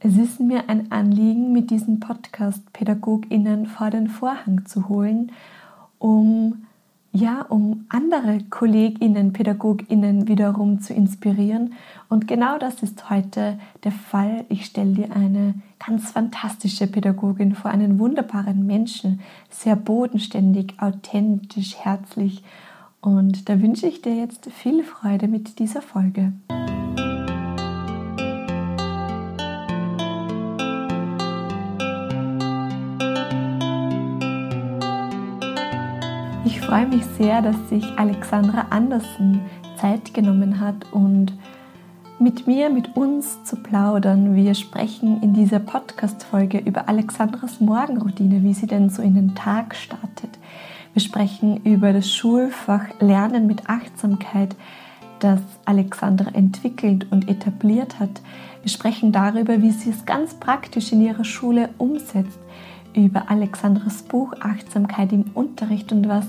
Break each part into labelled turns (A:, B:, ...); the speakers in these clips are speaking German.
A: Es ist mir ein Anliegen, mit diesem Podcast PädagogInnen vor den Vorhang zu holen, um ja, um andere KollegInnen, PädagogInnen wiederum zu inspirieren. Und genau das ist heute der Fall. Ich stelle dir eine ganz fantastische Pädagogin vor, einen wunderbaren Menschen, sehr bodenständig, authentisch, herzlich. Und da wünsche ich dir jetzt viel Freude mit dieser Folge. Freue mich sehr, dass sich Alexandra Andersen Zeit genommen hat und mit mir, mit uns zu plaudern. Wir sprechen in dieser Podcast-Folge über Alexandras Morgenroutine, wie sie denn so in den Tag startet. Wir sprechen über das Schulfach Lernen mit Achtsamkeit, das Alexandra entwickelt und etabliert hat. Wir sprechen darüber, wie sie es ganz praktisch in ihrer Schule umsetzt über Alexandras Buch Achtsamkeit im Unterricht und was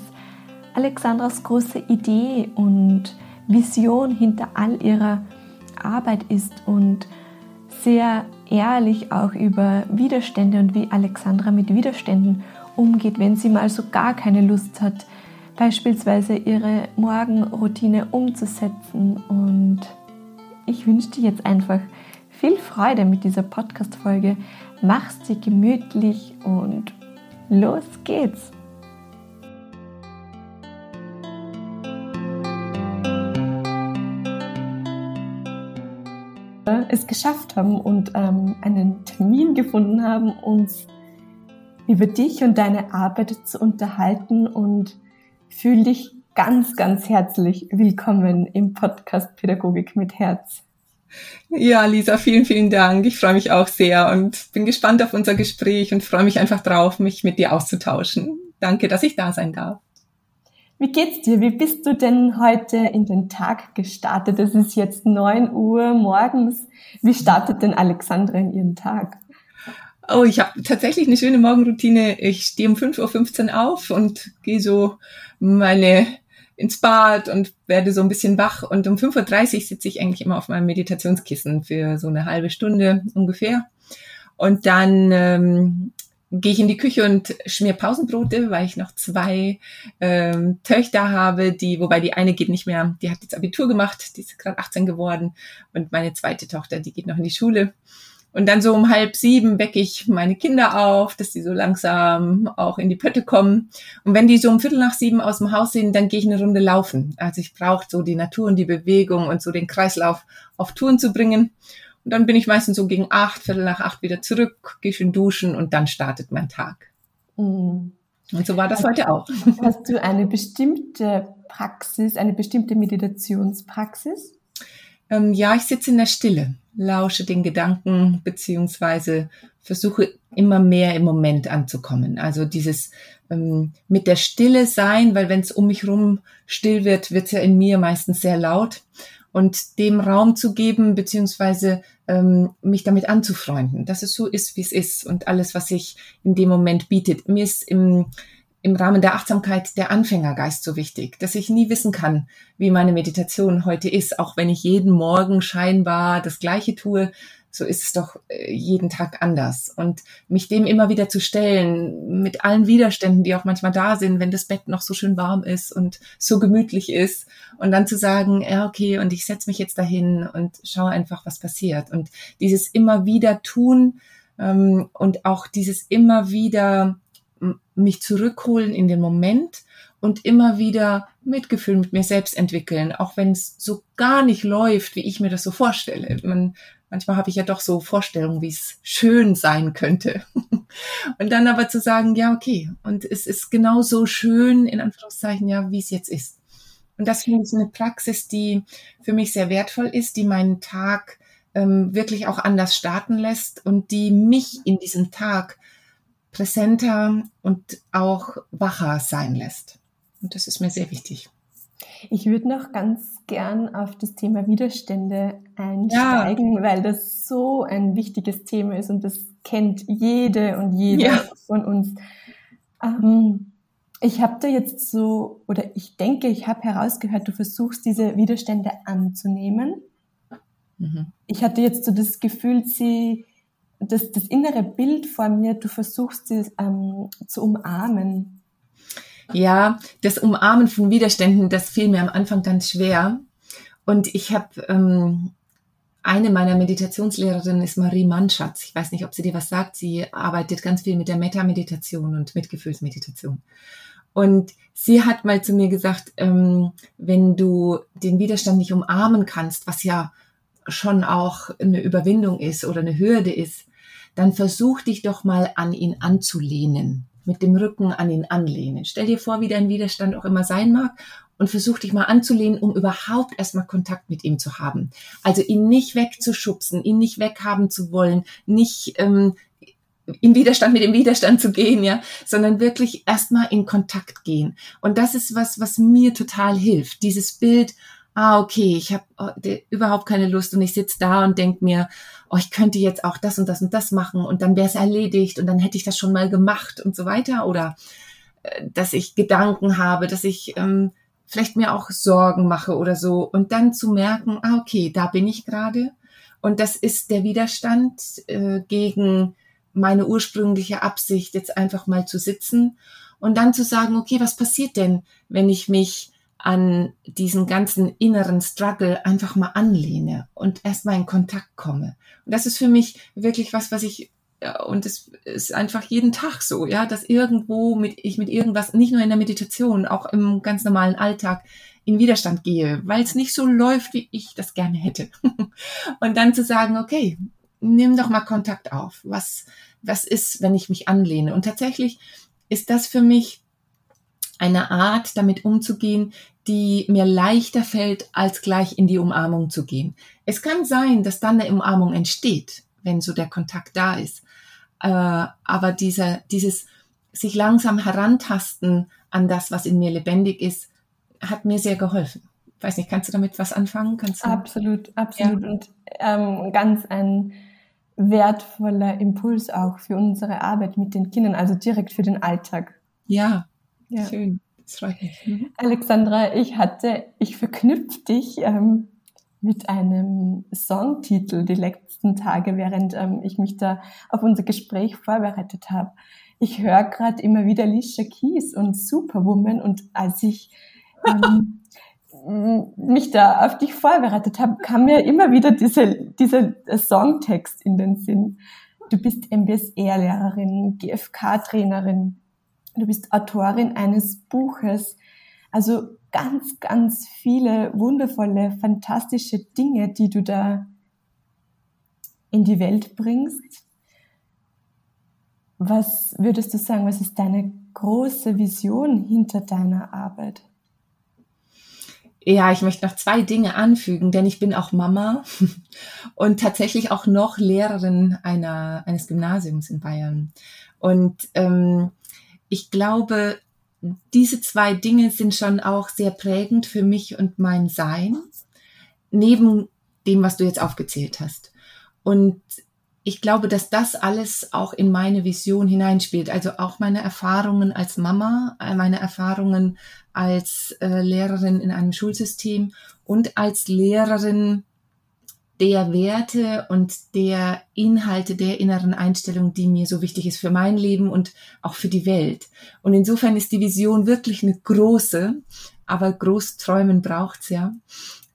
A: Alexandras große Idee und Vision hinter all ihrer Arbeit ist und sehr ehrlich auch über Widerstände und wie Alexandra mit Widerständen umgeht, wenn sie mal so gar keine Lust hat, beispielsweise ihre Morgenroutine umzusetzen. Und ich wünsche dir jetzt einfach viel Freude mit dieser Podcast-Folge. Mach sie gemütlich und los geht's! Es geschafft haben und ähm, einen Termin gefunden haben, uns über dich und deine Arbeit zu unterhalten und fühl dich ganz, ganz herzlich willkommen im Podcast Pädagogik mit Herz.
B: Ja, Lisa, vielen, vielen Dank. Ich freue mich auch sehr und bin gespannt auf unser Gespräch und freue mich einfach drauf, mich mit dir auszutauschen. Danke, dass ich da sein darf.
A: Wie geht's dir? Wie bist du denn heute in den Tag gestartet? Es ist jetzt neun Uhr morgens. Wie startet denn Alexandra in ihren Tag?
B: Oh, ich habe tatsächlich eine schöne Morgenroutine. Ich stehe um 5.15 Uhr auf und gehe so meine ins Bad und werde so ein bisschen wach. Und um 5.30 Uhr sitze ich eigentlich immer auf meinem Meditationskissen für so eine halbe Stunde ungefähr. Und dann ähm, gehe ich in die Küche und schmier Pausenbrote, weil ich noch zwei ähm, Töchter habe, die, wobei die eine geht nicht mehr, die hat jetzt Abitur gemacht, die ist gerade 18 geworden und meine zweite Tochter, die geht noch in die Schule. Und dann so um halb sieben wecke ich meine Kinder auf, dass die so langsam auch in die Pötte kommen. Und wenn die so um Viertel nach sieben aus dem Haus sind, dann gehe ich eine Runde laufen. Also ich brauche so die Natur und die Bewegung und so den Kreislauf auf Touren zu bringen. Und dann bin ich meistens so gegen acht, Viertel nach acht wieder zurück, gehe schön duschen und dann startet mein Tag. Mhm. Und so war das heute auch.
A: Hast du eine bestimmte Praxis, eine bestimmte Meditationspraxis?
B: Ähm, ja, ich sitze in der Stille, lausche den Gedanken beziehungsweise versuche immer mehr im Moment anzukommen. Also dieses ähm, mit der Stille sein, weil wenn es um mich rum still wird, wird es ja in mir meistens sehr laut und dem Raum zu geben, beziehungsweise ähm, mich damit anzufreunden, dass es so ist, wie es ist und alles, was sich in dem Moment bietet. Mir ist im, im Rahmen der Achtsamkeit der Anfängergeist so wichtig, dass ich nie wissen kann, wie meine Meditation heute ist, auch wenn ich jeden Morgen scheinbar das Gleiche tue, so ist es doch äh, jeden Tag anders. Und mich dem immer wieder zu stellen, mit allen Widerständen, die auch manchmal da sind, wenn das Bett noch so schön warm ist und so gemütlich ist. Und dann zu sagen, ja, okay, und ich setze mich jetzt dahin und schaue einfach, was passiert. Und dieses immer wieder tun ähm, und auch dieses immer wieder mich zurückholen in den Moment und immer wieder Mitgefühl mit mir selbst entwickeln, auch wenn es so gar nicht läuft, wie ich mir das so vorstelle. Man manchmal habe ich ja doch so Vorstellungen, wie es schön sein könnte. Und dann aber zu sagen, ja, okay, und es ist genauso schön, in Anführungszeichen, ja, wie es jetzt ist. Und das finde ich eine Praxis, die für mich sehr wertvoll ist, die meinen Tag ähm, wirklich auch anders starten lässt und die mich in diesem Tag präsenter und auch wacher sein lässt. Und das ist mir sehr wichtig.
A: Ich würde noch ganz gern auf das Thema Widerstände einsteigen, ja. weil das so ein wichtiges Thema ist und das kennt jede und jeder ja. von uns. Ähm, ich habe da jetzt so, oder ich denke, ich habe herausgehört, du versuchst diese Widerstände anzunehmen. Mhm. Ich hatte jetzt so das Gefühl, sie das, das innere Bild vor mir, du versuchst sie ähm, zu umarmen.
B: Ja, das Umarmen von Widerständen, das fiel mir am Anfang ganz schwer. Und ich habe ähm, eine meiner Meditationslehrerinnen ist Marie Mannschatz. Ich weiß nicht, ob sie dir was sagt. Sie arbeitet ganz viel mit der Meta-Meditation und Mitgefühlsmeditation. Und sie hat mal zu mir gesagt, ähm, wenn du den Widerstand nicht umarmen kannst, was ja schon auch eine Überwindung ist oder eine Hürde ist, dann versuch dich doch mal an ihn anzulehnen, mit dem Rücken an ihn anlehnen. Stell dir vor, wie dein Widerstand auch immer sein mag und versuch dich mal anzulehnen, um überhaupt erstmal Kontakt mit ihm zu haben. Also ihn nicht wegzuschubsen, ihn nicht weghaben zu wollen, nicht ähm, in Widerstand mit dem Widerstand zu gehen, ja, sondern wirklich erstmal in Kontakt gehen. Und das ist was, was mir total hilft. Dieses Bild, ah, okay, ich habe oh, überhaupt keine Lust und ich sitze da und denk mir, oh, ich könnte jetzt auch das und das und das machen und dann wäre es erledigt und dann hätte ich das schon mal gemacht und so weiter. Oder äh, dass ich Gedanken habe, dass ich ähm, vielleicht mir auch Sorgen mache oder so und dann zu merken, ah, okay, da bin ich gerade und das ist der Widerstand äh, gegen meine ursprüngliche Absicht, jetzt einfach mal zu sitzen und dann zu sagen, okay, was passiert denn, wenn ich mich an diesen ganzen inneren Struggle einfach mal anlehne und erstmal in Kontakt komme. Und das ist für mich wirklich was, was ich ja, und es ist einfach jeden Tag so, ja, dass irgendwo mit, ich mit irgendwas, nicht nur in der Meditation, auch im ganz normalen Alltag in Widerstand gehe, weil es nicht so läuft, wie ich das gerne hätte. und dann zu sagen, okay, nimm doch mal Kontakt auf. Was, was ist, wenn ich mich anlehne? Und tatsächlich ist das für mich eine Art, damit umzugehen, die mir leichter fällt, als gleich in die Umarmung zu gehen. Es kann sein, dass dann eine Umarmung entsteht, wenn so der Kontakt da ist. Äh, aber dieser, dieses sich langsam herantasten an das, was in mir lebendig ist, hat mir sehr geholfen. Weiß nicht, kannst du damit was anfangen? Kannst du?
A: Absolut, absolut. Ja. Und ähm, ganz ein wertvoller Impuls auch für unsere Arbeit mit den Kindern, also direkt für den Alltag.
B: Ja, ja. schön. Das freut mich.
A: Mhm. Alexandra, ich hatte, ich verknüpfe dich ähm, mit einem Songtitel die letzten Tage, während ähm, ich mich da auf unser Gespräch vorbereitet habe. Ich höre gerade immer wieder Alicia Keys und Superwoman und als ich ähm, mich da auf dich vorbereitet habe, kam mir immer wieder diese, dieser Songtext in den Sinn. Du bist MBSR-Lehrerin, GFK-Trainerin, du bist Autorin eines Buches. Also ganz, ganz viele wundervolle, fantastische Dinge, die du da in die Welt bringst. Was würdest du sagen, was ist deine große Vision hinter deiner Arbeit?
B: Ja, ich möchte noch zwei Dinge anfügen, denn ich bin auch Mama und tatsächlich auch noch Lehrerin einer, eines Gymnasiums in Bayern. Und ähm, ich glaube, diese zwei Dinge sind schon auch sehr prägend für mich und mein Sein, neben dem, was du jetzt aufgezählt hast. Und ich glaube, dass das alles auch in meine Vision hineinspielt. Also auch meine Erfahrungen als Mama, äh, meine Erfahrungen als äh, Lehrerin in einem Schulsystem und als Lehrerin der Werte und der Inhalte der inneren Einstellung, die mir so wichtig ist für mein Leben und auch für die Welt. Und insofern ist die Vision wirklich eine große, aber groß träumen braucht's ja.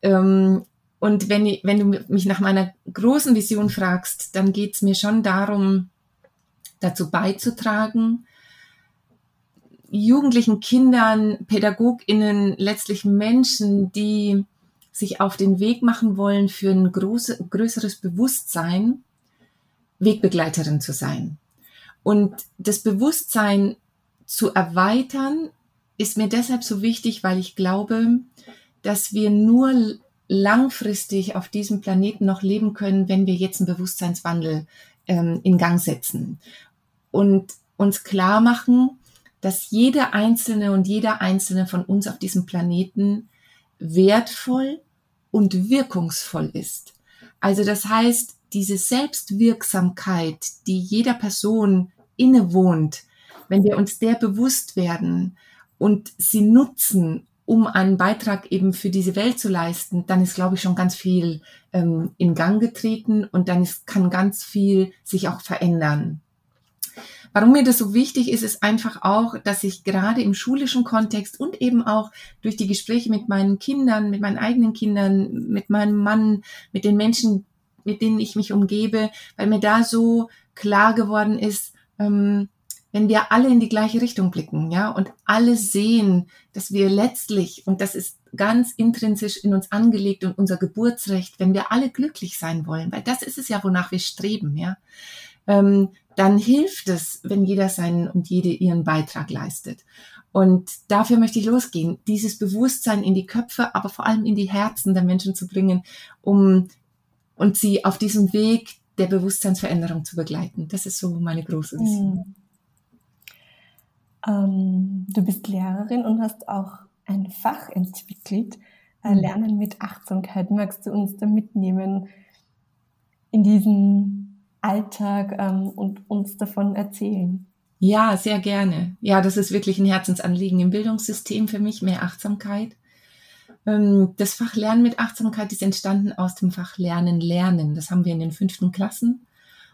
B: Ähm, und wenn, wenn du mich nach meiner großen Vision fragst, dann geht's mir schon darum, dazu beizutragen, jugendlichen Kindern, Pädagoginnen, letztlich Menschen, die sich auf den Weg machen wollen für ein große, größeres Bewusstsein, Wegbegleiterin zu sein. Und das Bewusstsein zu erweitern, ist mir deshalb so wichtig, weil ich glaube, dass wir nur langfristig auf diesem Planeten noch leben können, wenn wir jetzt einen Bewusstseinswandel ähm, in Gang setzen und uns klar machen, dass jeder Einzelne und jeder Einzelne von uns auf diesem Planeten wertvoll und wirkungsvoll ist. Also das heißt, diese Selbstwirksamkeit, die jeder Person innewohnt, wenn wir uns der bewusst werden und sie nutzen um einen Beitrag eben für diese Welt zu leisten, dann ist, glaube ich, schon ganz viel ähm, in Gang getreten und dann ist, kann ganz viel sich auch verändern. Warum mir das so wichtig ist, ist einfach auch, dass ich gerade im schulischen Kontext und eben auch durch die Gespräche mit meinen Kindern, mit meinen eigenen Kindern, mit meinem Mann, mit den Menschen, mit denen ich mich umgebe, weil mir da so klar geworden ist, ähm, wenn wir alle in die gleiche Richtung blicken, ja, und alle sehen, dass wir letztlich, und das ist ganz intrinsisch in uns angelegt und unser Geburtsrecht, wenn wir alle glücklich sein wollen, weil das ist es ja, wonach wir streben, ja, ähm, dann hilft es, wenn jeder seinen und jede ihren Beitrag leistet. Und dafür möchte ich losgehen, dieses Bewusstsein in die Köpfe, aber vor allem in die Herzen der Menschen zu bringen, um und sie auf diesem Weg der Bewusstseinsveränderung zu begleiten. Das ist so meine große Vision.
A: Mhm. Ähm, du bist Lehrerin und hast auch ein Fach entwickelt, äh, mhm. Lernen mit Achtsamkeit. Magst du uns da mitnehmen in diesen Alltag ähm, und uns davon erzählen?
B: Ja, sehr gerne. Ja, das ist wirklich ein Herzensanliegen im Bildungssystem für mich, mehr Achtsamkeit. Ähm, das Fach Lernen mit Achtsamkeit ist entstanden aus dem Fach Lernen, Lernen. Das haben wir in den fünften Klassen.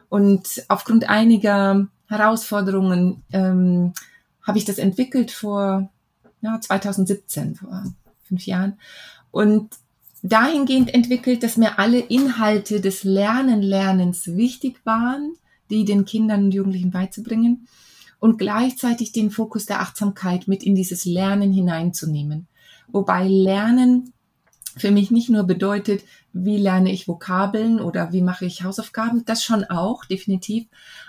B: Und aufgrund einiger Herausforderungen ähm, habe ich das entwickelt vor ja, 2017, vor fünf Jahren. Und dahingehend entwickelt, dass mir alle Inhalte des Lernen, Lernens wichtig waren, die den Kindern und Jugendlichen beizubringen und gleichzeitig den Fokus der Achtsamkeit mit in dieses Lernen hineinzunehmen. Wobei Lernen für mich nicht nur bedeutet, wie lerne ich Vokabeln oder wie mache ich Hausaufgaben, das schon auch, definitiv,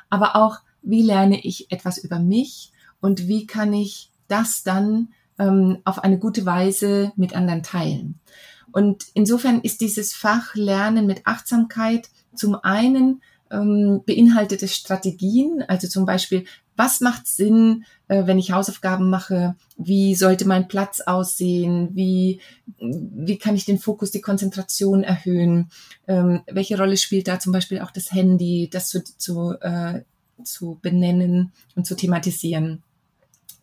B: aber auch, wie lerne ich etwas über mich und wie kann ich das dann ähm, auf eine gute Weise mit anderen teilen. Und insofern ist dieses Fach Lernen mit Achtsamkeit zum einen ähm, beinhaltet es Strategien, also zum Beispiel, was macht Sinn, äh, wenn ich Hausaufgaben mache? Wie sollte mein Platz aussehen? Wie, wie kann ich den Fokus, die Konzentration erhöhen? Ähm, welche Rolle spielt da zum Beispiel auch das Handy, das zu, zu, äh, zu benennen und zu thematisieren?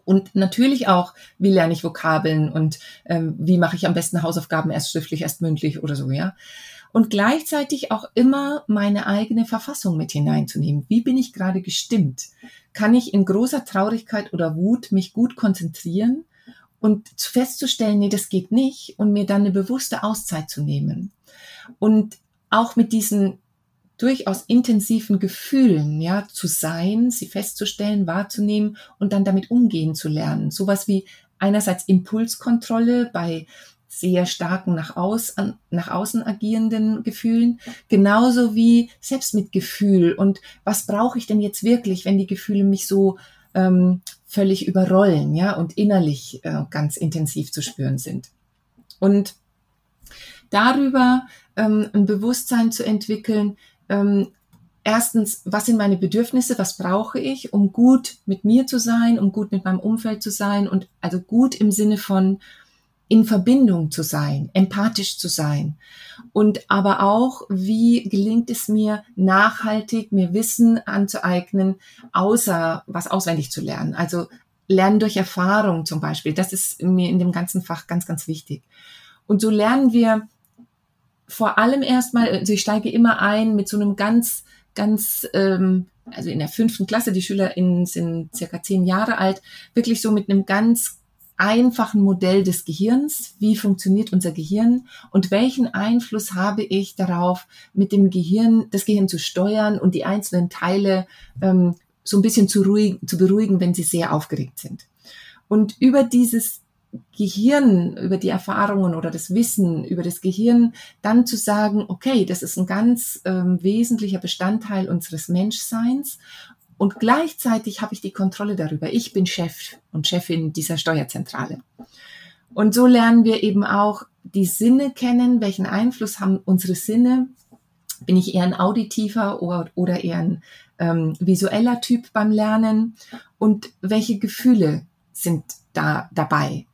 B: Und natürlich auch, wie lerne ich Vokabeln und ähm, wie mache ich am besten Hausaufgaben erst schriftlich, erst mündlich oder so, ja. Und gleichzeitig auch immer meine eigene Verfassung mit hineinzunehmen. Wie bin ich gerade gestimmt? Kann ich in großer Traurigkeit oder Wut mich gut konzentrieren und festzustellen, nee, das geht nicht und mir dann eine bewusste Auszeit zu nehmen. Und auch mit diesen durchaus intensiven Gefühlen, ja, zu sein, sie festzustellen, wahrzunehmen und dann damit umgehen zu lernen. Sowas wie einerseits Impulskontrolle bei sehr starken nach, außen, nach außen agierenden Gefühlen, genauso wie Selbstmitgefühl und was brauche ich denn jetzt wirklich, wenn die Gefühle mich so ähm, völlig überrollen, ja, und innerlich äh, ganz intensiv zu spüren sind. Und darüber ähm, ein Bewusstsein zu entwickeln, ähm, erstens, was sind meine Bedürfnisse, was brauche ich, um gut mit mir zu sein, um gut mit meinem Umfeld zu sein und also gut im Sinne von in Verbindung zu sein, empathisch zu sein. Und aber auch, wie gelingt es mir nachhaltig, mir Wissen anzueignen, außer was auswendig zu lernen. Also Lernen durch Erfahrung zum Beispiel. Das ist mir in dem ganzen Fach ganz, ganz wichtig. Und so lernen wir vor allem erstmal, also ich steige immer ein mit so einem ganz, ganz, ähm, also in der fünften Klasse, die SchülerInnen sind circa zehn Jahre alt, wirklich so mit einem ganz einfachen Modell des Gehirns. Wie funktioniert unser Gehirn und welchen Einfluss habe ich darauf, mit dem Gehirn, das Gehirn zu steuern und die einzelnen Teile ähm, so ein bisschen zu, ruhig, zu beruhigen, wenn sie sehr aufgeregt sind. Und über dieses Gehirn, über die Erfahrungen oder das Wissen über das Gehirn, dann zu sagen, okay, das ist ein ganz ähm, wesentlicher Bestandteil unseres Menschseins und gleichzeitig habe ich die Kontrolle darüber. Ich bin Chef und Chefin dieser Steuerzentrale. Und so lernen wir eben auch die Sinne kennen, welchen Einfluss haben unsere Sinne. Bin ich eher ein auditiver oder, eher ein ähm, visueller Typ beim Lernen? Und welche Gefühle sind da dabei?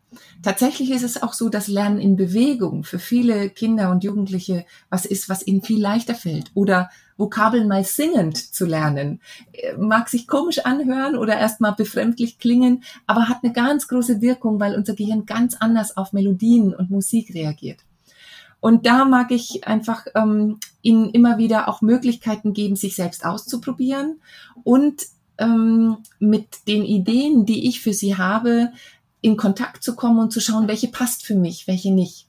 B: Tatsächlich ist es auch so, dass Lernen in Bewegung für viele Kinder und Jugendliche was ist, was ihnen viel leichter fällt oder Vokabeln mal singend zu lernen. Äh, mag sich komisch anhören oder erstmal befremdlich klingen, aber hat eine ganz große Wirkung, weil unser Gehirn ganz anders auf Melodien und Musik reagiert. Und da mag ich einfach ähm, ihnen immer wieder auch Möglichkeiten geben, sich selbst auszuprobieren und ähm, mit den Ideen, die ich für sie habe, in Kontakt zu kommen und zu schauen, welche passt für mich, welche nicht.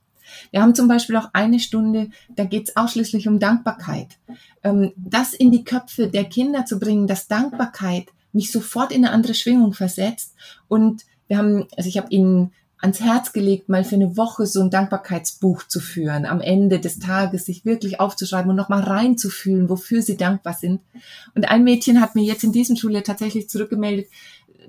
B: Wir haben zum Beispiel auch eine Stunde, da geht es ausschließlich um Dankbarkeit. Ähm, das in die Köpfe der Kinder zu bringen, dass Dankbarkeit mich sofort in eine andere Schwingung versetzt. Und wir haben, also ich habe ihnen ans Herz gelegt, mal für eine Woche so ein Dankbarkeitsbuch zu führen, am Ende des Tages sich wirklich aufzuschreiben und nochmal reinzufühlen, wofür sie dankbar sind. Und ein Mädchen hat mir jetzt in diesem Schuljahr tatsächlich zurückgemeldet,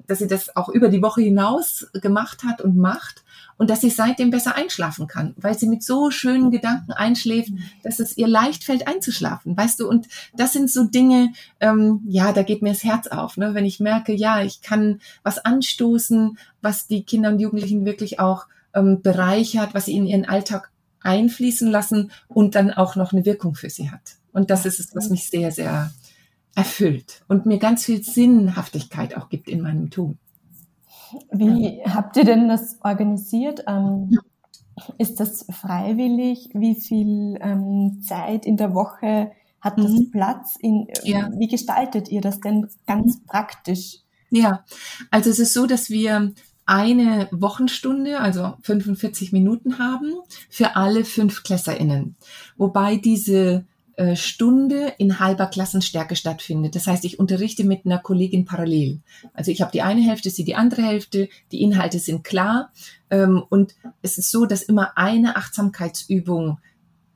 B: dass sie das auch über die Woche hinaus gemacht hat und macht und dass sie seitdem besser einschlafen kann, weil sie mit so schönen Gedanken einschläft, dass es ihr leicht fällt einzuschlafen, weißt du? Und das sind so Dinge, ähm, ja, da geht mir das Herz auf, ne? wenn ich merke, ja, ich kann was anstoßen, was die Kinder und Jugendlichen wirklich auch ähm, bereichert, was sie in ihren Alltag einfließen lassen und dann auch noch eine Wirkung für sie hat. Und das ist es, was mich sehr, sehr erfüllt und mir ganz viel Sinnhaftigkeit auch gibt in meinem Tun.
A: Wie habt ihr denn das organisiert? Ähm, ist das freiwillig? Wie viel ähm, Zeit in der Woche hat das mhm. Platz? In, ja. Wie gestaltet ihr das denn ganz mhm. praktisch?
B: Ja, also es ist so, dass wir eine Wochenstunde, also 45 Minuten haben für alle fünf KlässerInnen. Wobei diese Stunde in halber Klassenstärke stattfindet. Das heißt, ich unterrichte mit einer Kollegin parallel. Also ich habe die eine Hälfte, sie die andere Hälfte, die Inhalte sind klar ähm, und es ist so, dass immer eine Achtsamkeitsübung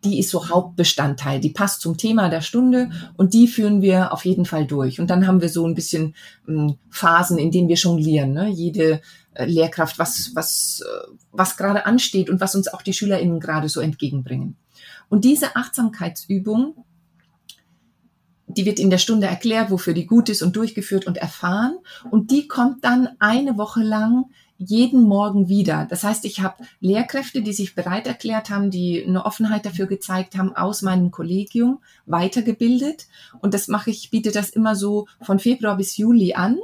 B: die ist so Hauptbestandteil, die passt zum Thema der Stunde und die führen wir auf jeden Fall durch. Und dann haben wir so ein bisschen ähm, Phasen, in denen wir jonglieren. Ne? Jede äh, Lehrkraft, was, was, äh, was gerade ansteht und was uns auch die SchülerInnen gerade so entgegenbringen. Und diese Achtsamkeitsübung, die wird in der Stunde erklärt, wofür die gut ist und durchgeführt und erfahren. Und die kommt dann eine Woche lang jeden Morgen wieder. Das heißt, ich habe Lehrkräfte, die sich bereit erklärt haben, die eine Offenheit dafür gezeigt haben, aus meinem Kollegium weitergebildet. Und das mache ich, biete das immer so von Februar bis Juli an.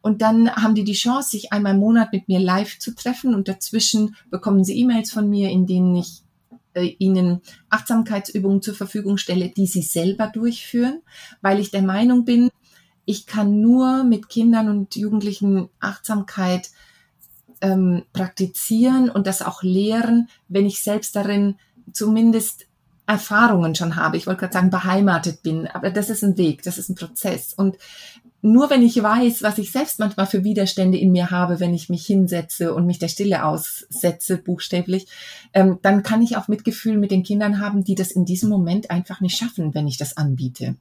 B: Und dann haben die die Chance, sich einmal im Monat mit mir live zu treffen. Und dazwischen bekommen sie E-Mails von mir, in denen ich ihnen Achtsamkeitsübungen zur Verfügung stelle, die sie selber durchführen, weil ich der Meinung bin, ich kann nur mit Kindern und Jugendlichen Achtsamkeit ähm, praktizieren und das auch lehren, wenn ich selbst darin zumindest Erfahrungen schon habe. Ich wollte gerade sagen, beheimatet bin, aber das ist ein Weg, das ist ein Prozess. Und nur wenn ich weiß, was ich selbst manchmal für Widerstände in mir habe, wenn ich mich hinsetze und mich der Stille aussetze, buchstäblich, ähm, dann kann ich auch Mitgefühl mit den Kindern haben, die das in diesem Moment einfach nicht schaffen, wenn ich das anbiete.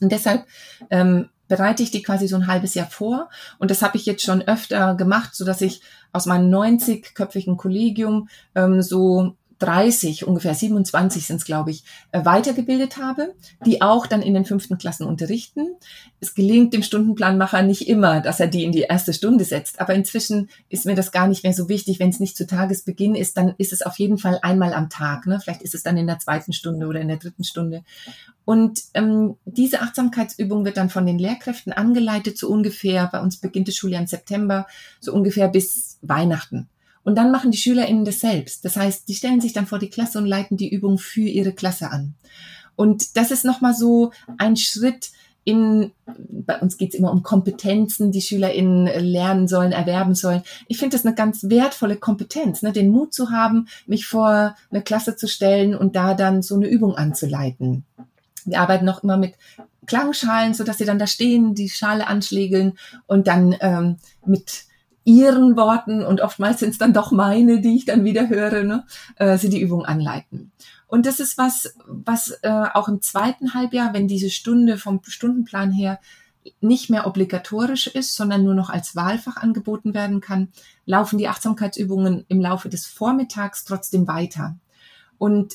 B: Und deshalb ähm, bereite ich die quasi so ein halbes Jahr vor. Und das habe ich jetzt schon öfter gemacht, so dass ich aus meinem 90-köpfigen Kollegium ähm, so 30, ungefähr 27 sind es, glaube ich, äh, weitergebildet habe, die auch dann in den fünften Klassen unterrichten. Es gelingt dem Stundenplanmacher nicht immer, dass er die in die erste Stunde setzt, aber inzwischen ist mir das gar nicht mehr so wichtig. Wenn es nicht zu Tagesbeginn ist, dann ist es auf jeden Fall einmal am Tag. Ne? Vielleicht ist es dann in der zweiten Stunde oder in der dritten Stunde. Und ähm, diese Achtsamkeitsübung wird dann von den Lehrkräften angeleitet, so ungefähr, bei uns beginnt das Schuljahr im September, so ungefähr bis Weihnachten. Und dann machen die SchülerInnen das selbst. Das heißt, die stellen sich dann vor die Klasse und leiten die Übung für ihre Klasse an. Und das ist nochmal so ein Schritt in, bei uns geht's immer um Kompetenzen, die SchülerInnen lernen sollen, erwerben sollen. Ich finde das eine ganz wertvolle Kompetenz, ne? den Mut zu haben, mich vor eine Klasse zu stellen und da dann so eine Übung anzuleiten. Wir arbeiten noch immer mit Klangschalen, so dass sie dann da stehen, die Schale anschlägeln und dann ähm, mit ihren Worten und oftmals sind es dann doch meine, die ich dann wieder höre, ne, äh, sie die Übung anleiten. Und das ist was, was äh, auch im zweiten Halbjahr, wenn diese Stunde vom Stundenplan her nicht mehr obligatorisch ist, sondern nur noch als Wahlfach angeboten werden kann, laufen die Achtsamkeitsübungen im Laufe des Vormittags trotzdem weiter. Und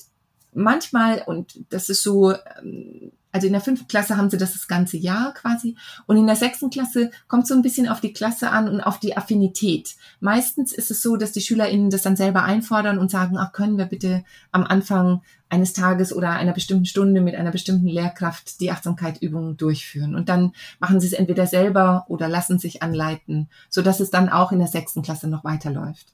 B: manchmal, und das ist so ähm, also in der fünften Klasse haben sie das das ganze Jahr quasi. Und in der sechsten Klasse kommt so ein bisschen auf die Klasse an und auf die Affinität. Meistens ist es so, dass die SchülerInnen das dann selber einfordern und sagen, ach, können wir bitte am Anfang eines Tages oder einer bestimmten Stunde mit einer bestimmten Lehrkraft die Achtsamkeitübungen durchführen. Und dann machen sie es entweder selber oder lassen sich anleiten, so dass es dann auch in der sechsten Klasse noch weiterläuft.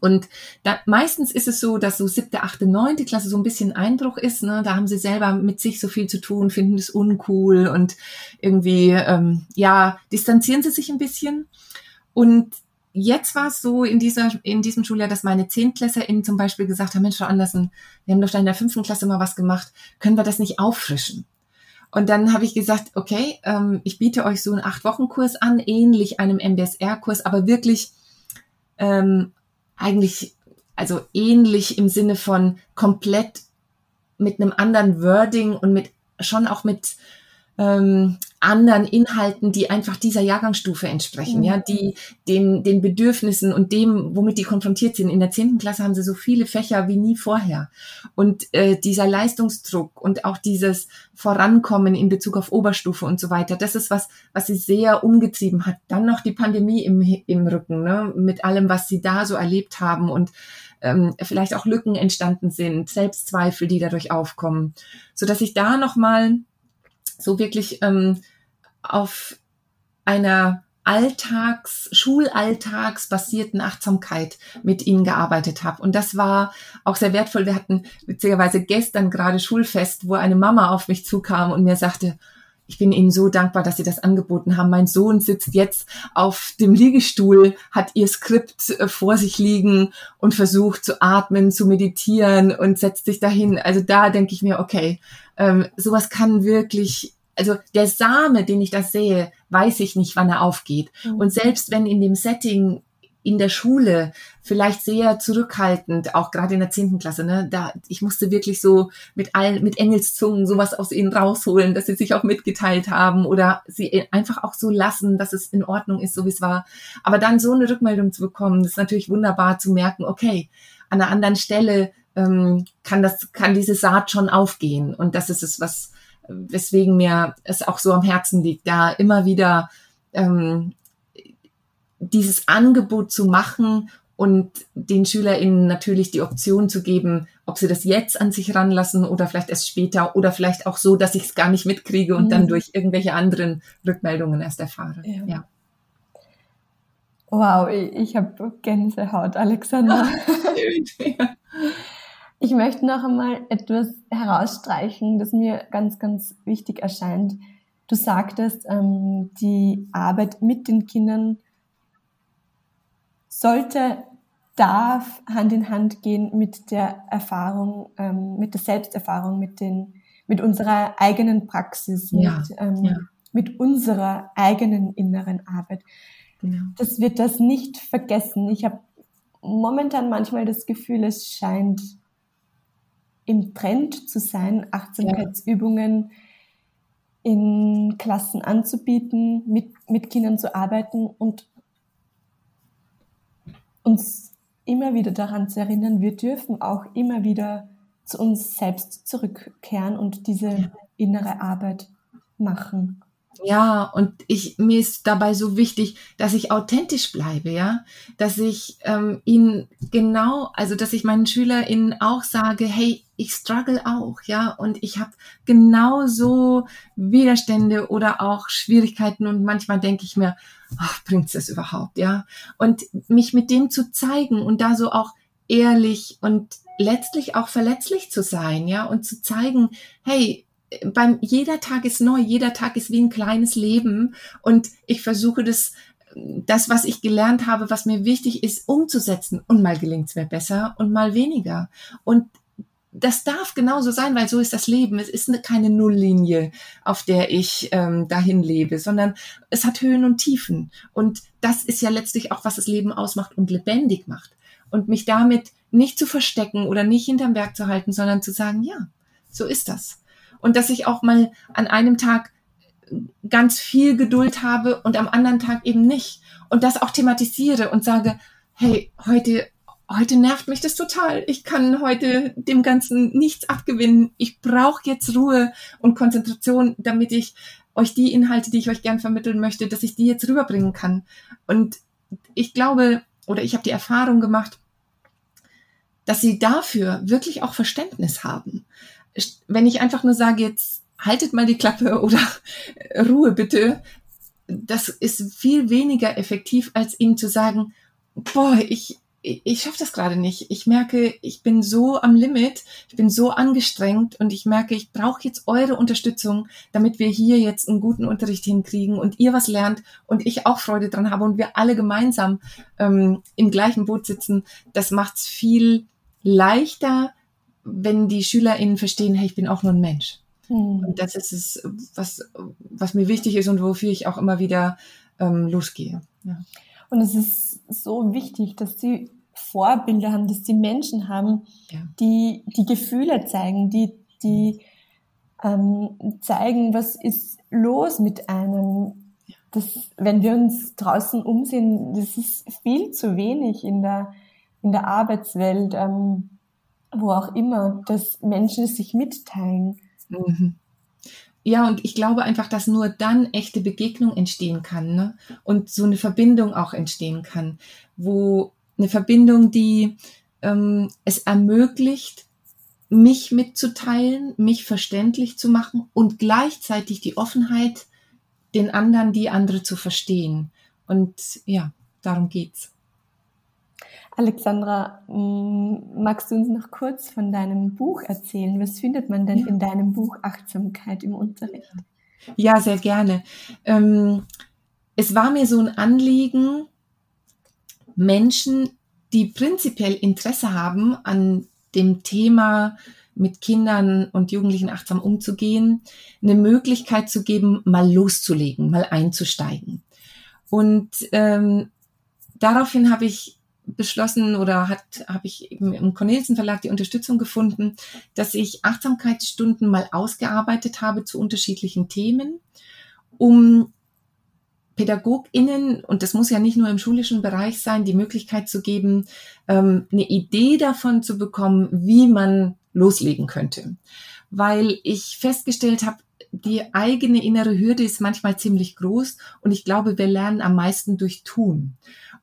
B: Und da, meistens ist es so, dass so siebte, achte, neunte Klasse so ein bisschen Einbruch ist. Ne? Da haben sie selber mit sich so viel zu tun, finden es uncool und irgendwie, ähm, ja, distanzieren sie sich ein bisschen. Und jetzt war es so in dieser, in diesem Schuljahr, dass meine ZehntklässerInnen zum Beispiel gesagt haben, Mensch, Frau Andersen, wir haben doch in der fünften Klasse mal was gemacht, können wir das nicht auffrischen? Und dann habe ich gesagt, okay, ähm, ich biete euch so einen Acht-Wochen-Kurs an, ähnlich einem MBSR-Kurs, aber wirklich ähm, eigentlich, also ähnlich im Sinne von komplett mit einem anderen Wording und mit schon auch mit ähm, anderen Inhalten, die einfach dieser Jahrgangsstufe entsprechen, mhm. ja, die den, den Bedürfnissen und dem, womit die konfrontiert sind. In der zehnten Klasse haben sie so viele Fächer wie nie vorher. Und äh, dieser Leistungsdruck und auch dieses Vorankommen in Bezug auf Oberstufe und so weiter, das ist was, was sie sehr umgetrieben hat. Dann noch die Pandemie im, im Rücken, ne, mit allem, was sie da so erlebt haben und ähm, vielleicht auch Lücken entstanden sind, Selbstzweifel, die dadurch aufkommen, so dass ich da noch mal so wirklich ähm, auf einer Alltags, Schulalltags basierten Achtsamkeit mit ihnen gearbeitet habe. Und das war auch sehr wertvoll. Wir hatten witzigerweise gestern gerade Schulfest, wo eine Mama auf mich zukam und mir sagte, ich bin Ihnen so dankbar, dass Sie das angeboten haben. Mein Sohn sitzt jetzt auf dem Liegestuhl, hat ihr Skript äh, vor sich liegen und versucht zu atmen, zu meditieren und setzt sich dahin. Also da denke ich mir, okay, ähm, sowas kann wirklich, also der Same, den ich das sehe, weiß ich nicht, wann er aufgeht. Mhm. Und selbst wenn in dem Setting in der Schule vielleicht sehr zurückhaltend, auch gerade in der zehnten Klasse, ne, da, ich musste wirklich so mit allen, mit Engelszungen sowas aus ihnen rausholen, dass sie sich auch mitgeteilt haben oder sie einfach auch so lassen, dass es in Ordnung ist, so wie es war. Aber dann so eine Rückmeldung zu bekommen, ist natürlich wunderbar zu merken, okay, an einer anderen Stelle ähm, kann das, kann diese Saat schon aufgehen. Und das ist es, was, weswegen mir es auch so am Herzen liegt, da immer wieder ähm, dieses Angebot zu machen und den SchülerInnen natürlich die Option zu geben, ob sie das jetzt an sich ranlassen oder vielleicht erst später oder vielleicht auch so, dass ich es gar nicht mitkriege und mhm. dann durch irgendwelche anderen Rückmeldungen erst erfahre. Ja. ja.
A: Wow, ich, habe Gänsehaut, Alexander. ich möchte noch einmal etwas herausstreichen, das mir ganz, ganz wichtig erscheint. Du sagtest, ähm, die Arbeit mit den Kindern sollte, darf Hand in Hand gehen mit der Erfahrung, ähm, mit der Selbsterfahrung, mit den, mit unserer eigenen Praxis, ja, mit, ähm, ja. mit unserer eigenen inneren Arbeit. Genau. Dass wir das nicht vergessen. Ich habe momentan manchmal das Gefühl, es scheint im Trend zu sein, Achtsamkeitsübungen ja. in Klassen anzubieten, mit, mit Kindern zu arbeiten und uns immer wieder daran zu erinnern, wir dürfen auch immer wieder zu uns selbst zurückkehren und diese innere Arbeit machen.
B: Ja, und ich, mir ist dabei so wichtig, dass ich authentisch bleibe, ja, dass ich ähm, ihnen genau, also dass ich meinen SchülerInnen auch sage, hey, ich struggle auch, ja, und ich habe genauso Widerstände oder auch Schwierigkeiten und manchmal denke ich mir, ach, bringt's das überhaupt, ja? Und mich mit dem zu zeigen und da so auch ehrlich und letztlich auch verletzlich zu sein, ja, und zu zeigen, hey, beim jeder Tag ist neu, jeder Tag ist wie ein kleines Leben und ich versuche das das, was ich gelernt habe, was mir wichtig ist, umzusetzen. Und mal gelingt es mir besser und mal weniger. Und das darf genauso sein, weil so ist das Leben. Es ist keine Nulllinie, auf der ich ähm, dahin lebe, sondern es hat Höhen und Tiefen. Und das ist ja letztlich auch, was das Leben ausmacht und lebendig macht. Und mich damit nicht zu verstecken oder nicht hinterm Berg zu halten, sondern zu sagen, ja, so ist das und dass ich auch mal an einem Tag ganz viel Geduld habe und am anderen Tag eben nicht und das auch thematisiere und sage, hey, heute heute nervt mich das total. Ich kann heute dem Ganzen nichts abgewinnen. Ich brauche jetzt Ruhe und Konzentration, damit ich euch die Inhalte, die ich euch gern vermitteln möchte, dass ich die jetzt rüberbringen kann. Und ich glaube, oder ich habe die Erfahrung gemacht, dass sie dafür wirklich auch Verständnis haben. Wenn ich einfach nur sage, jetzt haltet mal die Klappe oder Ruhe bitte, das ist viel weniger effektiv, als ihnen zu sagen, boah, ich, ich schaffe das gerade nicht. Ich merke, ich bin so am Limit, ich bin so angestrengt und ich merke, ich brauche jetzt eure Unterstützung, damit wir hier jetzt einen guten Unterricht hinkriegen und ihr was lernt und ich auch Freude dran habe und wir alle gemeinsam ähm, im gleichen Boot sitzen. Das macht's viel leichter, wenn die SchülerInnen verstehen, hey, ich bin auch nur ein Mensch. Mhm. Und das ist es, was, was mir wichtig ist und wofür ich auch immer wieder ähm, losgehe. Ja.
A: Und es ist so wichtig, dass sie Vorbilder haben, dass sie Menschen haben, ja. die die Gefühle zeigen, die, die ähm, zeigen, was ist los mit einem. Das, wenn wir uns draußen umsehen, das ist viel zu wenig in der, in der Arbeitswelt, ähm, wo auch immer, dass Menschen sich mitteilen. Mhm.
B: Ja, und ich glaube einfach, dass nur dann echte Begegnung entstehen kann ne? und so eine Verbindung auch entstehen kann, wo eine Verbindung, die ähm, es ermöglicht, mich mitzuteilen, mich verständlich zu machen und gleichzeitig die Offenheit, den anderen, die andere zu verstehen. Und ja, darum geht's.
A: Alexandra, mm, magst du uns noch kurz von deinem Buch erzählen? Was findet man denn in deinem Buch Achtsamkeit im Unterricht?
B: Ja, sehr gerne. Ähm, es war mir so ein Anliegen, Menschen, die prinzipiell Interesse haben an dem Thema mit Kindern und Jugendlichen achtsam umzugehen, eine Möglichkeit zu geben, mal loszulegen, mal einzusteigen. Und ähm, daraufhin habe ich beschlossen oder hat habe ich eben im Cornelsen Verlag die Unterstützung gefunden, dass ich Achtsamkeitsstunden mal ausgearbeitet habe zu unterschiedlichen Themen, um PädagogInnen, und das muss ja nicht nur im schulischen Bereich sein, die Möglichkeit zu geben, ähm, eine Idee davon zu bekommen, wie man loslegen könnte. Weil ich festgestellt habe, die eigene innere Hürde ist manchmal ziemlich groß und ich glaube, wir lernen am meisten durch Tun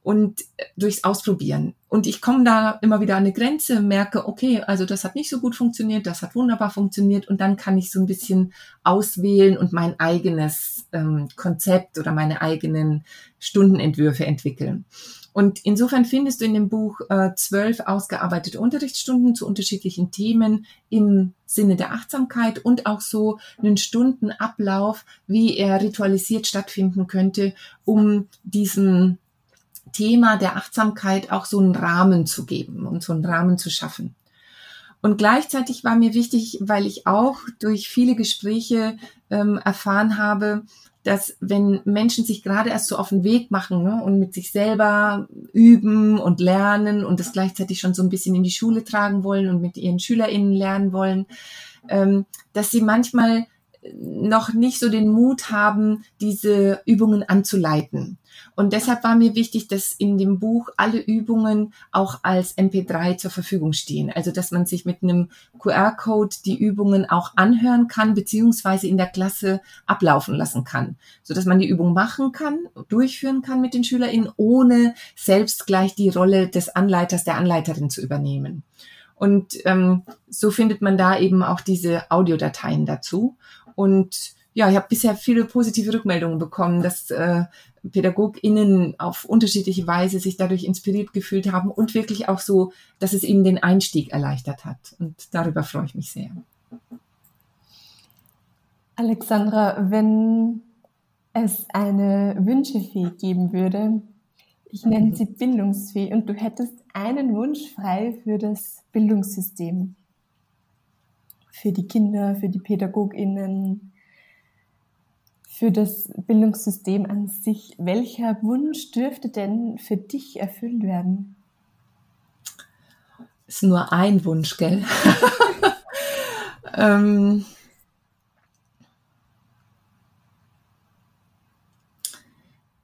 B: und äh, durchs Ausprobieren. Und ich komme da immer wieder an eine Grenze, merke, okay, also das hat nicht so gut funktioniert, das hat wunderbar funktioniert und dann kann ich so ein bisschen auswählen und mein eigenes ähm, Konzept oder meine eigenen Stundenentwürfe entwickeln. Und insofern findest du in dem Buch äh, zwölf ausgearbeitete Unterrichtsstunden zu unterschiedlichen Themen im Sinne der Achtsamkeit und auch so einen Stundenablauf, wie er ritualisiert stattfinden könnte, um diesen Thema der Achtsamkeit auch so einen Rahmen zu geben und so einen Rahmen zu schaffen. Und gleichzeitig war mir wichtig, weil ich auch durch viele Gespräche ähm, erfahren habe, dass wenn Menschen sich gerade erst so auf den Weg machen ne, und mit sich selber üben und lernen und das gleichzeitig schon so ein bisschen in die Schule tragen wollen und mit ihren SchülerInnen lernen wollen, ähm, dass sie manchmal noch nicht so den Mut haben, diese Übungen anzuleiten. Und deshalb war mir wichtig, dass in dem Buch alle Übungen auch als MP3 zur Verfügung stehen. Also, dass man sich mit einem QR-Code die Übungen auch anhören kann, beziehungsweise in der Klasse ablaufen lassen kann. So dass man die Übung machen kann, durchführen kann mit den SchülerInnen, ohne selbst gleich die Rolle des Anleiters, der Anleiterin zu übernehmen. Und ähm, so findet man da eben auch diese Audiodateien dazu. Und ja, ich habe bisher viele positive Rückmeldungen bekommen, dass äh, PädagogInnen auf unterschiedliche Weise sich dadurch inspiriert gefühlt haben und wirklich auch so, dass es ihnen den Einstieg erleichtert hat. Und darüber freue ich mich sehr.
A: Alexandra, wenn es eine Wünschefee geben würde, ich nenne sie Bildungsfee, und du hättest einen Wunsch frei für das Bildungssystem, für die Kinder, für die PädagogInnen, für das Bildungssystem an sich. Welcher Wunsch dürfte denn für dich erfüllt werden?
B: Ist nur ein Wunsch, gell? ähm,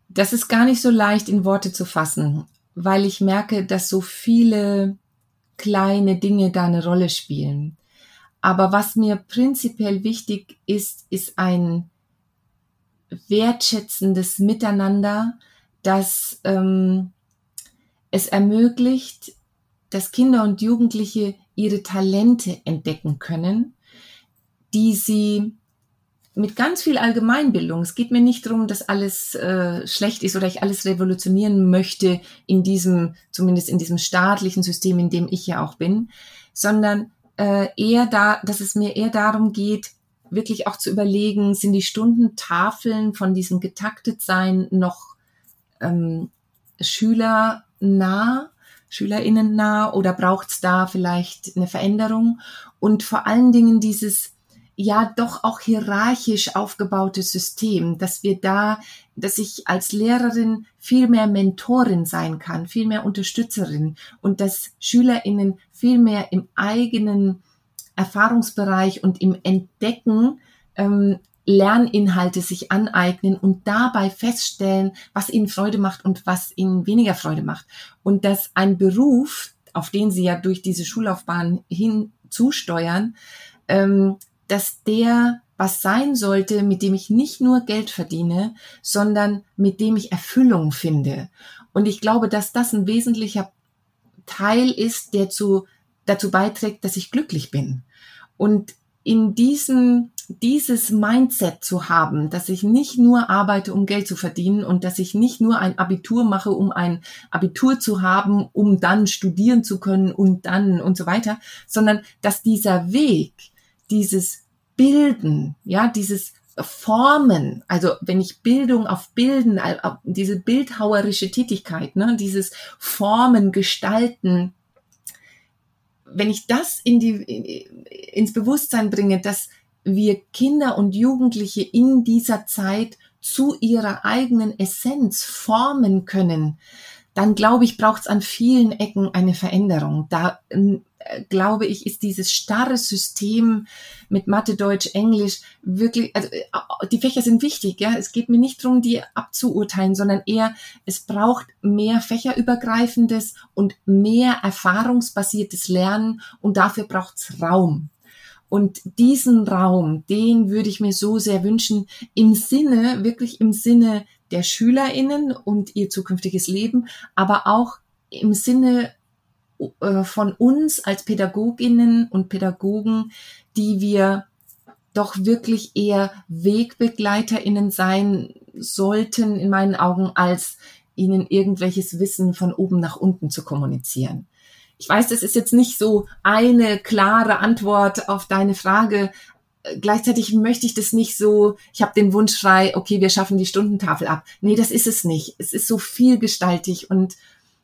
B: das ist gar nicht so leicht in Worte zu fassen. weil ich merke, dass so viele kleine Dinge da eine Rolle spielen. Aber was mir prinzipiell wichtig ist, ist ein wertschätzendes Miteinander, das ähm, es ermöglicht, dass Kinder und Jugendliche ihre Talente entdecken können, die sie mit ganz viel Allgemeinbildung. Es geht mir nicht darum, dass alles äh, schlecht ist oder ich alles revolutionieren möchte in diesem, zumindest in diesem staatlichen System, in dem ich ja auch bin, sondern äh, eher da, dass es mir eher darum geht, wirklich auch zu überlegen, sind die Stundentafeln von diesem Getaktetsein noch ähm, Schüler nah, SchülerInnen nah oder braucht es da vielleicht eine Veränderung? Und vor allen Dingen dieses ja doch auch hierarchisch aufgebaute System, dass wir da, dass ich als Lehrerin viel mehr Mentorin sein kann, viel mehr Unterstützerin und dass SchülerInnen viel mehr im eigenen Erfahrungsbereich und im Entdecken ähm, Lerninhalte sich aneignen und dabei feststellen, was ihnen Freude macht und was ihnen weniger Freude macht. Und dass ein Beruf, auf den sie ja durch diese Schullaufbahn hin zusteuern, ähm, dass der was sein sollte, mit dem ich nicht nur Geld verdiene, sondern mit dem ich Erfüllung finde. Und ich glaube, dass das ein wesentlicher Teil ist, der zu, dazu beiträgt, dass ich glücklich bin. Und in diesem, dieses Mindset zu haben, dass ich nicht nur arbeite, um Geld zu verdienen und dass ich nicht nur ein Abitur mache, um ein Abitur zu haben, um dann studieren zu können und dann und so weiter, sondern dass dieser Weg, dieses Bilden, ja, dieses Formen, also wenn ich Bildung auf Bilden, diese bildhauerische Tätigkeit, ne, dieses Formen, Gestalten, wenn ich das in die, ins Bewusstsein bringe, dass wir Kinder und Jugendliche in dieser Zeit zu ihrer eigenen Essenz formen können, dann glaube ich, braucht es an vielen Ecken eine Veränderung. Da äh, glaube ich, ist dieses starre System mit Mathe, Deutsch, Englisch wirklich, also äh, die Fächer sind wichtig, ja. Es geht mir nicht darum, die abzuurteilen, sondern eher, es braucht mehr fächerübergreifendes und mehr erfahrungsbasiertes Lernen und dafür braucht es Raum. Und diesen Raum, den würde ich mir so sehr wünschen, im Sinne, wirklich im Sinne der SchülerInnen und ihr zukünftiges Leben, aber auch im Sinne von uns als Pädagoginnen und Pädagogen, die wir doch wirklich eher Wegbegleiterinnen sein sollten, in meinen Augen, als ihnen irgendwelches Wissen von oben nach unten zu kommunizieren. Ich weiß, das ist jetzt nicht so eine klare Antwort auf deine Frage. Gleichzeitig möchte ich das nicht so, ich habe den Wunsch frei, okay, wir schaffen die Stundentafel ab. Nee, das ist es nicht. Es ist so vielgestaltig und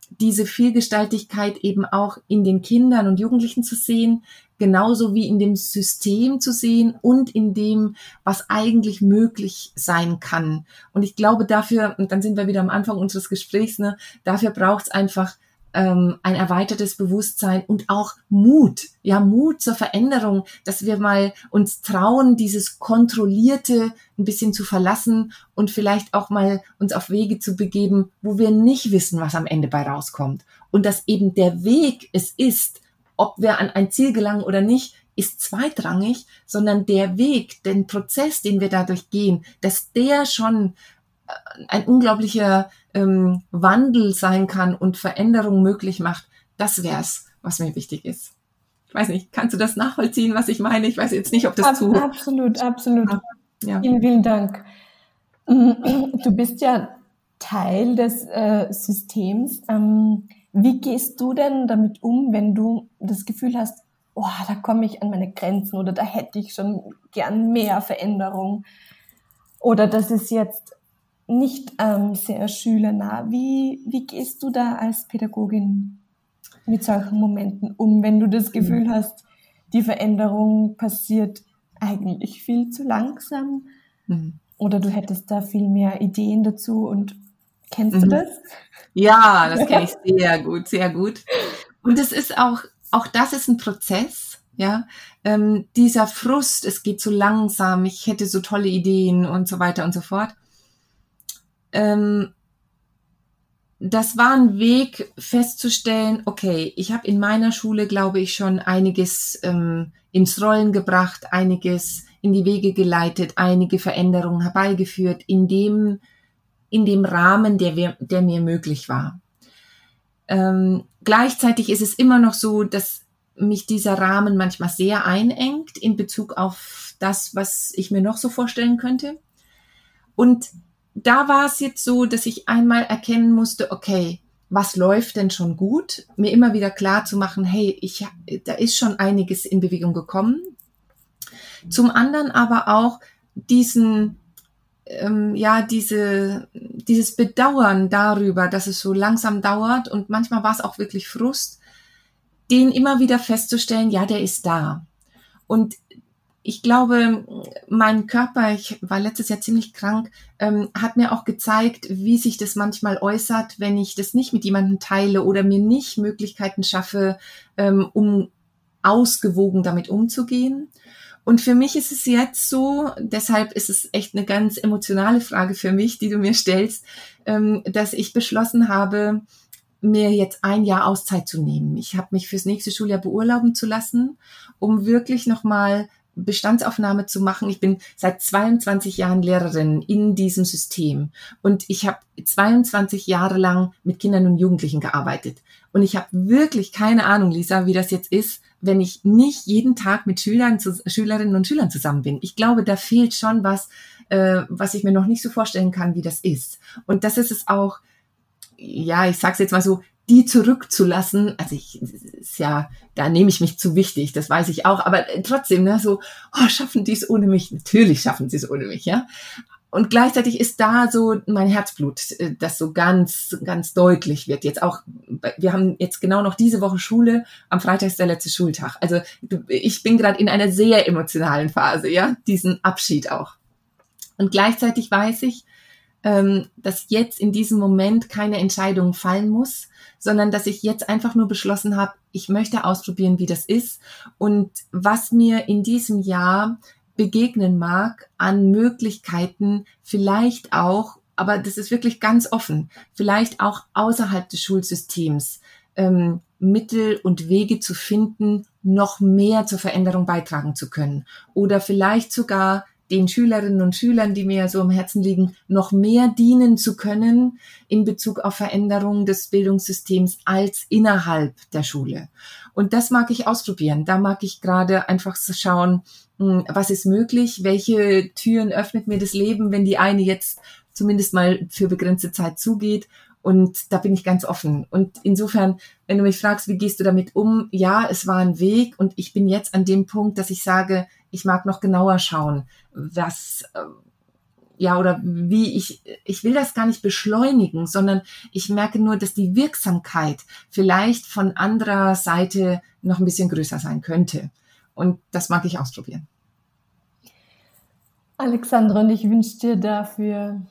B: diese Vielgestaltigkeit eben auch in den Kindern und Jugendlichen zu sehen, genauso wie in dem System zu sehen und in dem, was eigentlich möglich sein kann. Und ich glaube dafür, und dann sind wir wieder am Anfang unseres Gesprächs, ne, dafür braucht es einfach ähm, ein erweitertes Bewusstsein und auch Mut, ja, Mut zur Veränderung, dass wir mal uns trauen, dieses Kontrollierte ein bisschen zu verlassen und vielleicht auch mal uns auf Wege zu begeben, wo wir nicht wissen, was am Ende bei rauskommt. Und dass eben der Weg es ist, ob wir an ein Ziel gelangen oder nicht, ist zweitrangig, sondern der Weg, den Prozess, den wir dadurch gehen, dass der schon ein unglaublicher ähm, Wandel sein kann und Veränderung möglich macht, das wäre es, was mir wichtig ist. Ich weiß nicht, kannst du das nachvollziehen, was ich meine? Ich weiß jetzt nicht, ob das Ab, zu.
A: Absolut, absolut. Ja. Vielen, vielen Dank. Du bist ja Teil des äh, Systems. Ähm, wie gehst du denn damit um, wenn du das Gefühl hast, oh, da komme ich an meine Grenzen oder da hätte ich schon gern mehr Veränderung oder das ist jetzt nicht ähm, sehr schülernah. Wie, wie gehst du da als Pädagogin mit solchen Momenten um, wenn du das Gefühl mhm. hast, die Veränderung passiert eigentlich viel zu langsam? Mhm. Oder du hättest da viel mehr Ideen dazu und kennst mhm. du das?
B: Ja, das kenne ich sehr gut, sehr gut. Und es ist auch, auch das ist ein Prozess, ja. Ähm, dieser Frust, es geht zu langsam, ich hätte so tolle Ideen und so weiter und so fort ähm, das war ein Weg festzustellen, okay, ich habe in meiner Schule, glaube ich, schon einiges ähm, ins Rollen gebracht, einiges in die Wege geleitet, einige Veränderungen herbeigeführt, in dem, in dem Rahmen, der, wir, der mir möglich war. Ähm, gleichzeitig ist es immer noch so, dass mich dieser Rahmen manchmal sehr einengt in Bezug auf das, was ich mir noch so vorstellen könnte. Und da war es jetzt so, dass ich einmal erkennen musste, okay, was läuft denn schon gut? Mir immer wieder klar zu machen, hey, ich, da ist schon einiges in Bewegung gekommen. Zum anderen aber auch diesen, ähm, ja, diese, dieses Bedauern darüber, dass es so langsam dauert und manchmal war es auch wirklich Frust, den immer wieder festzustellen, ja, der ist da. Und ich glaube, mein Körper, ich war letztes Jahr ziemlich krank, ähm, hat mir auch gezeigt, wie sich das manchmal äußert, wenn ich das nicht mit jemandem teile oder mir nicht Möglichkeiten schaffe, ähm, um ausgewogen damit umzugehen. Und für mich ist es jetzt so, deshalb ist es echt eine ganz emotionale Frage für mich, die du mir stellst, ähm, dass ich beschlossen habe, mir jetzt ein Jahr Auszeit zu nehmen. Ich habe mich fürs nächste Schuljahr beurlauben zu lassen, um wirklich nochmal Bestandsaufnahme zu machen. Ich bin seit 22 Jahren Lehrerin in diesem System und ich habe 22 Jahre lang mit Kindern und Jugendlichen gearbeitet. Und ich habe wirklich keine Ahnung, Lisa, wie das jetzt ist, wenn ich nicht jeden Tag mit Schülern, Schülerinnen und Schülern zusammen bin. Ich glaube, da fehlt schon was, äh, was ich mir noch nicht so vorstellen kann, wie das ist. Und das ist es auch, ja, ich sag's jetzt mal so, die zurückzulassen, also ich ist ja, da nehme ich mich zu wichtig, das weiß ich auch, aber trotzdem, ne, so, oh, schaffen die es ohne mich? Natürlich schaffen sie es ohne mich, ja. Und gleichzeitig ist da so mein Herzblut, äh, das so ganz, ganz deutlich wird. Jetzt auch, wir haben jetzt genau noch diese Woche Schule, am Freitag ist der letzte Schultag. Also ich bin gerade in einer sehr emotionalen Phase, ja, diesen Abschied auch. Und gleichzeitig weiß ich, ähm, dass jetzt in diesem Moment keine Entscheidung fallen muss, sondern dass ich jetzt einfach nur beschlossen habe, ich möchte ausprobieren, wie das ist und was mir in diesem Jahr begegnen mag an Möglichkeiten, vielleicht auch, aber das ist wirklich ganz offen, vielleicht auch außerhalb des Schulsystems ähm, Mittel und Wege zu finden, noch mehr zur Veränderung beitragen zu können oder vielleicht sogar den Schülerinnen und Schülern, die mir ja so am Herzen liegen, noch mehr dienen zu können in Bezug auf Veränderungen des Bildungssystems als innerhalb der Schule. Und das mag ich ausprobieren. Da mag ich gerade einfach schauen, hm, was ist möglich, welche Türen öffnet mir das Leben, wenn die eine jetzt zumindest mal für begrenzte Zeit zugeht. Und da bin ich ganz offen. Und insofern, wenn du mich fragst, wie gehst du damit um? Ja, es war ein Weg und ich bin jetzt an dem Punkt, dass ich sage, ich mag noch genauer schauen, was, äh, ja, oder wie ich, ich will das gar nicht beschleunigen, sondern ich merke nur, dass die Wirksamkeit vielleicht von anderer Seite noch ein bisschen größer sein könnte. Und das mag ich ausprobieren.
A: Alexandra, und ich wünsche dir dafür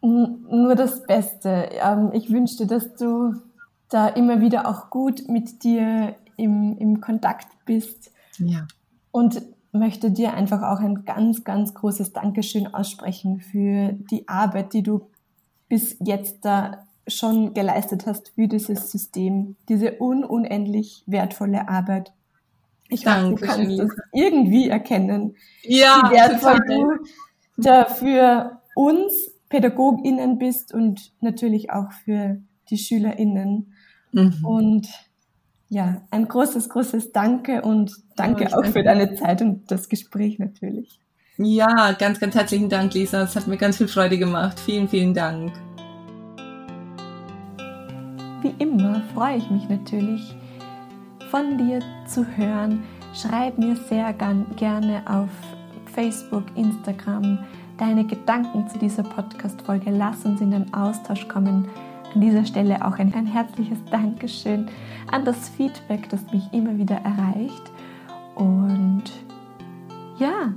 A: nur das Beste. Ähm, ich wünsche dir, dass du da immer wieder auch gut mit dir im, im Kontakt bist. Ja. Und möchte dir einfach auch ein ganz, ganz großes Dankeschön aussprechen für die Arbeit, die du bis jetzt da schon geleistet hast für dieses System, diese un unendlich wertvolle Arbeit. Ich hoffe, du kannst das irgendwie erkennen, ja, wie wertvoll total. du da uns PädagogInnen bist und natürlich auch für die SchülerInnen. Mhm. Und ja, ein großes, großes Danke und danke auch für deine Zeit und das Gespräch natürlich.
B: Ja, ganz, ganz herzlichen Dank, Lisa. Es hat mir ganz viel Freude gemacht. Vielen, vielen Dank.
A: Wie immer freue ich mich natürlich, von dir zu hören. Schreib mir sehr gerne auf Facebook, Instagram deine Gedanken zu dieser Podcast-Folge. Lass uns in den Austausch kommen. An dieser Stelle auch ein, ein herzliches Dankeschön an das Feedback, das mich immer wieder erreicht. Und ja,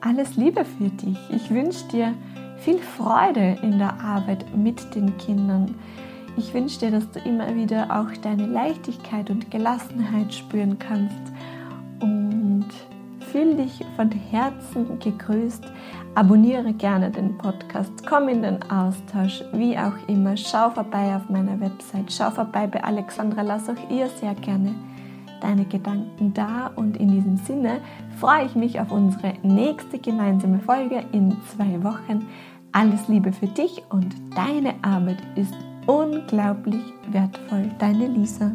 A: alles Liebe für dich. Ich wünsche dir viel Freude in der Arbeit mit den Kindern. Ich wünsche dir, dass du immer wieder auch deine Leichtigkeit und Gelassenheit spüren kannst und fühl dich von Herzen gegrüßt. Abonniere gerne den Podcast, komm in den Austausch, wie auch immer. Schau vorbei auf meiner Website, schau vorbei bei Alexandra, lass auch ihr sehr gerne deine Gedanken da. Und in diesem Sinne freue ich mich auf unsere nächste gemeinsame Folge in zwei Wochen. Alles Liebe für dich und deine Arbeit ist unglaublich wertvoll. Deine Lisa.